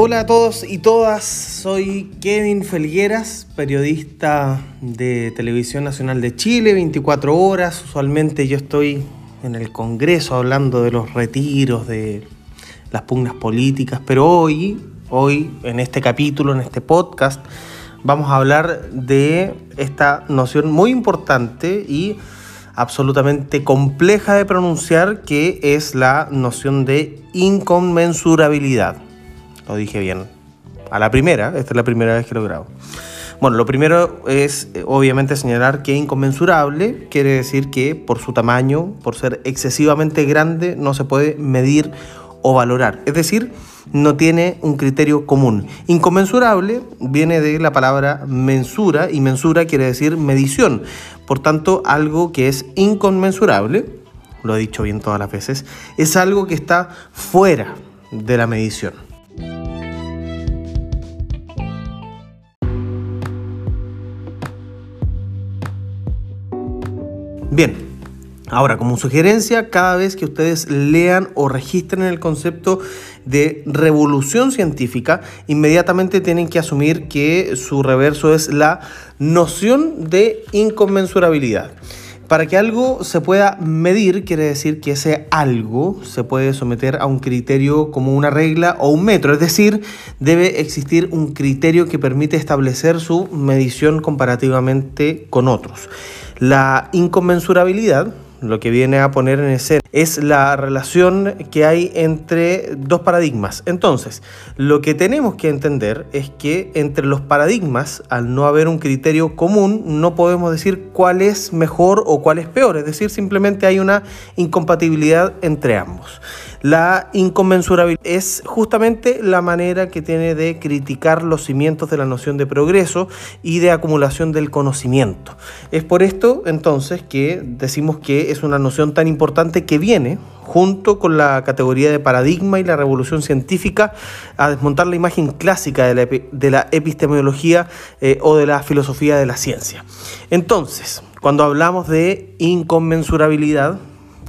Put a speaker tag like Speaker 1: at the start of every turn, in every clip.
Speaker 1: Hola a todos y todas, soy Kevin Felgueras, periodista de Televisión Nacional de Chile, 24 horas. Usualmente yo estoy en el Congreso hablando de los retiros, de las pugnas políticas, pero hoy, hoy en este capítulo, en este podcast, vamos a hablar de esta noción muy importante y absolutamente compleja de pronunciar que es la noción de inconmensurabilidad. Lo dije bien. A la primera, esta es la primera vez que lo grabo. Bueno, lo primero es eh, obviamente señalar que inconmensurable quiere decir que por su tamaño, por ser excesivamente grande, no se puede medir o valorar. Es decir, no tiene un criterio común. Inconmensurable viene de la palabra mensura y mensura quiere decir medición. Por tanto, algo que es inconmensurable, lo he dicho bien todas las veces, es algo que está fuera de la medición. Bien, ahora como sugerencia, cada vez que ustedes lean o registren el concepto de revolución científica, inmediatamente tienen que asumir que su reverso es la noción de inconmensurabilidad. Para que algo se pueda medir, quiere decir que ese algo se puede someter a un criterio como una regla o un metro, es decir, debe existir un criterio que permite establecer su medición comparativamente con otros. La inconmensurabilidad, lo que viene a poner en escena, es la relación que hay entre dos paradigmas. Entonces, lo que tenemos que entender es que entre los paradigmas, al no haber un criterio común, no podemos decir cuál es mejor o cuál es peor, es decir, simplemente hay una incompatibilidad entre ambos. La inconmensurabilidad es justamente la manera que tiene de criticar los cimientos de la noción de progreso y de acumulación del conocimiento. Es por esto entonces que decimos que es una noción tan importante que viene junto con la categoría de paradigma y la revolución científica a desmontar la imagen clásica de la, epistemología eh, o de la filosofía de la ciencia. Entonces, cuando hablamos de inconmensurabilidad,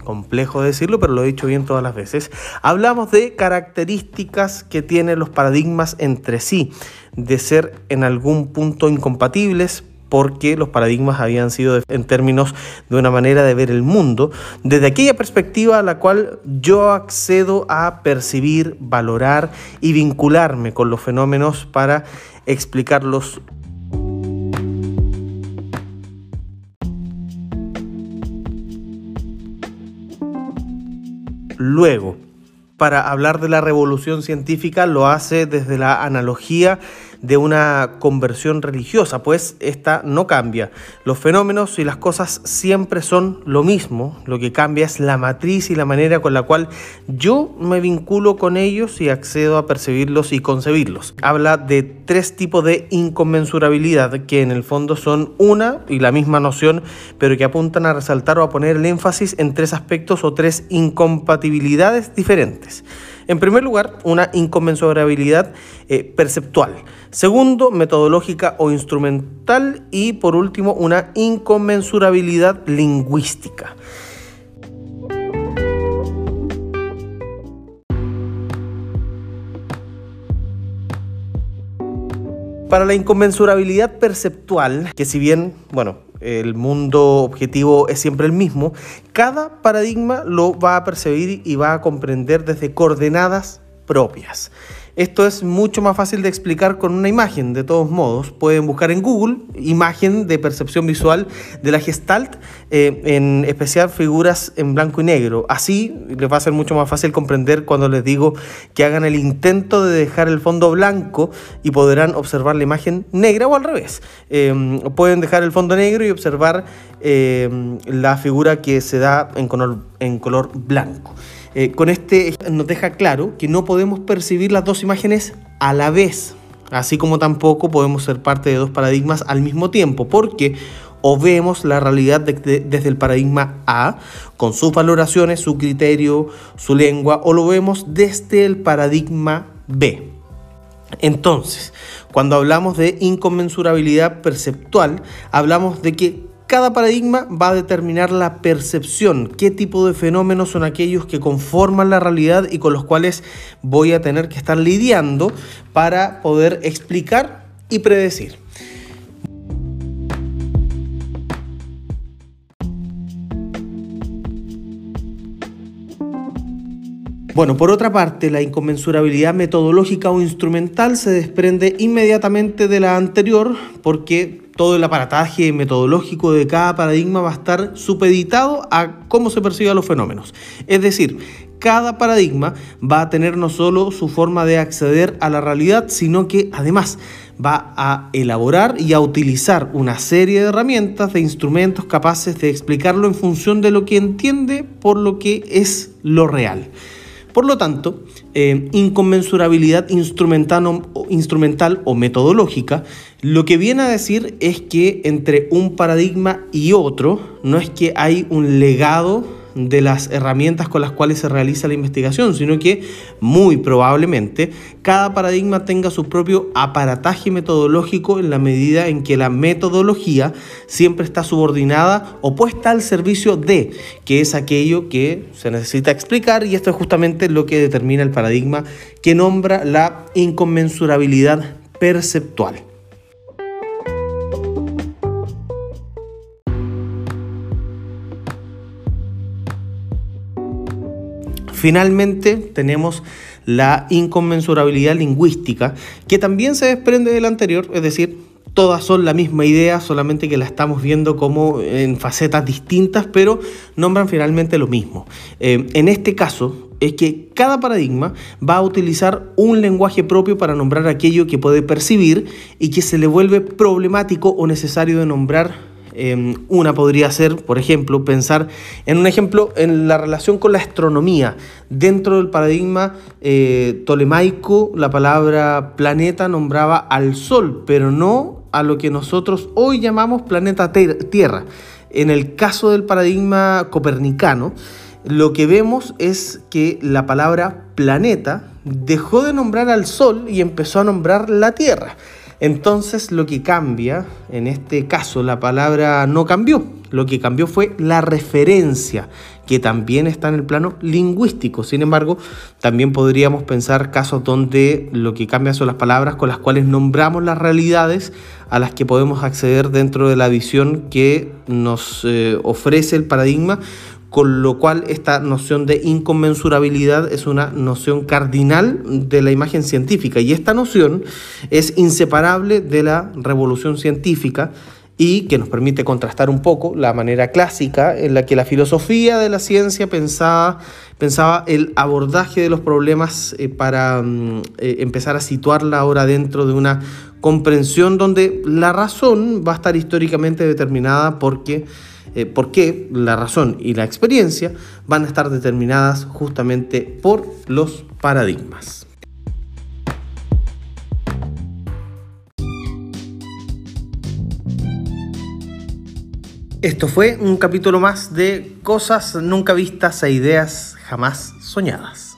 Speaker 1: complejo decirlo, pero lo he dicho bien todas las veces, hablamos de características que tienen los paradigmas entre sí, de ser en algún punto incompatibles, porque los paradigmas habían sido en términos de una manera de ver el mundo, desde aquella perspectiva a la cual yo accedo a percibir, valorar y vincularme con los fenómenos para explicarlos luego. Para hablar de la revolución científica lo hace desde la analogía de una conversión religiosa, pues esta no cambia. Los fenómenos y las cosas siempre son lo mismo, lo que cambia es la matriz y la manera con la cual yo me vinculo con ellos y accedo a percibirlos y concebirlos. Habla de tres tipos de inconmensurabilidad que en el fondo son una y la misma noción, pero que apuntan a resaltar o a poner el énfasis en tres aspectos o tres incompatibilidades diferentes. En primer lugar, una inconmensurabilidad eh, perceptual. Segundo, metodológica o instrumental. Y por último, una inconmensurabilidad lingüística. Para la inconmensurabilidad perceptual, que si bien, bueno, el mundo objetivo es siempre el mismo, cada paradigma lo va a percibir y va a comprender desde coordenadas propias. Esto es mucho más fácil de explicar con una imagen, de todos modos. Pueden buscar en Google imagen de percepción visual de la Gestalt, eh, en especial figuras en blanco y negro. Así les va a ser mucho más fácil comprender cuando les digo que hagan el intento de dejar el fondo blanco y podrán observar la imagen negra o al revés. Eh, pueden dejar el fondo negro y observar eh, la figura que se da en color, en color blanco. Eh, con este nos deja claro que no podemos percibir las dos imágenes a la vez, así como tampoco podemos ser parte de dos paradigmas al mismo tiempo, porque o vemos la realidad desde el paradigma A, con sus valoraciones, su criterio, su lengua, o lo vemos desde el paradigma B. Entonces, cuando hablamos de inconmensurabilidad perceptual, hablamos de que cada paradigma va a determinar la percepción, qué tipo de fenómenos son aquellos que conforman la realidad y con los cuales voy a tener que estar lidiando para poder explicar y predecir. Bueno, por otra parte, la inconmensurabilidad metodológica o instrumental se desprende inmediatamente de la anterior porque todo el aparataje metodológico de cada paradigma va a estar supeditado a cómo se perciben los fenómenos. Es decir, cada paradigma va a tener no solo su forma de acceder a la realidad, sino que además va a elaborar y a utilizar una serie de herramientas, de instrumentos capaces de explicarlo en función de lo que entiende por lo que es lo real. Por lo tanto, eh, inconmensurabilidad instrumental o, instrumental o metodológica, lo que viene a decir es que entre un paradigma y otro no es que hay un legado de las herramientas con las cuales se realiza la investigación, sino que muy probablemente cada paradigma tenga su propio aparataje metodológico en la medida en que la metodología siempre está subordinada o puesta al servicio de, que es aquello que se necesita explicar y esto es justamente lo que determina el paradigma que nombra la inconmensurabilidad perceptual. Finalmente tenemos la inconmensurabilidad lingüística, que también se desprende del anterior, es decir, todas son la misma idea, solamente que la estamos viendo como en facetas distintas, pero nombran finalmente lo mismo. Eh, en este caso, es que cada paradigma va a utilizar un lenguaje propio para nombrar aquello que puede percibir y que se le vuelve problemático o necesario de nombrar Em, una podría ser, por ejemplo, pensar en un ejemplo en la relación con la astronomía. Dentro del paradigma eh, tolemaico, la palabra planeta nombraba al Sol, pero no a lo que nosotros hoy llamamos planeta Tierra. En el caso del paradigma copernicano, lo que vemos es que la palabra planeta dejó de nombrar al Sol y empezó a nombrar la Tierra. Entonces lo que cambia, en este caso la palabra no cambió, lo que cambió fue la referencia, que también está en el plano lingüístico. Sin embargo, también podríamos pensar casos donde lo que cambia son las palabras con las cuales nombramos las realidades a las que podemos acceder dentro de la visión que nos eh, ofrece el paradigma con lo cual esta noción de inconmensurabilidad es una noción cardinal de la imagen científica. Y esta noción es inseparable de la revolución científica y que nos permite contrastar un poco la manera clásica en la que la filosofía de la ciencia pensaba, pensaba el abordaje de los problemas eh, para mm, eh, empezar a situarla ahora dentro de una comprensión donde la razón va a estar históricamente determinada porque eh, porque la razón y la experiencia van a estar determinadas justamente por los paradigmas. Esto fue un capítulo más de cosas nunca vistas e ideas jamás soñadas.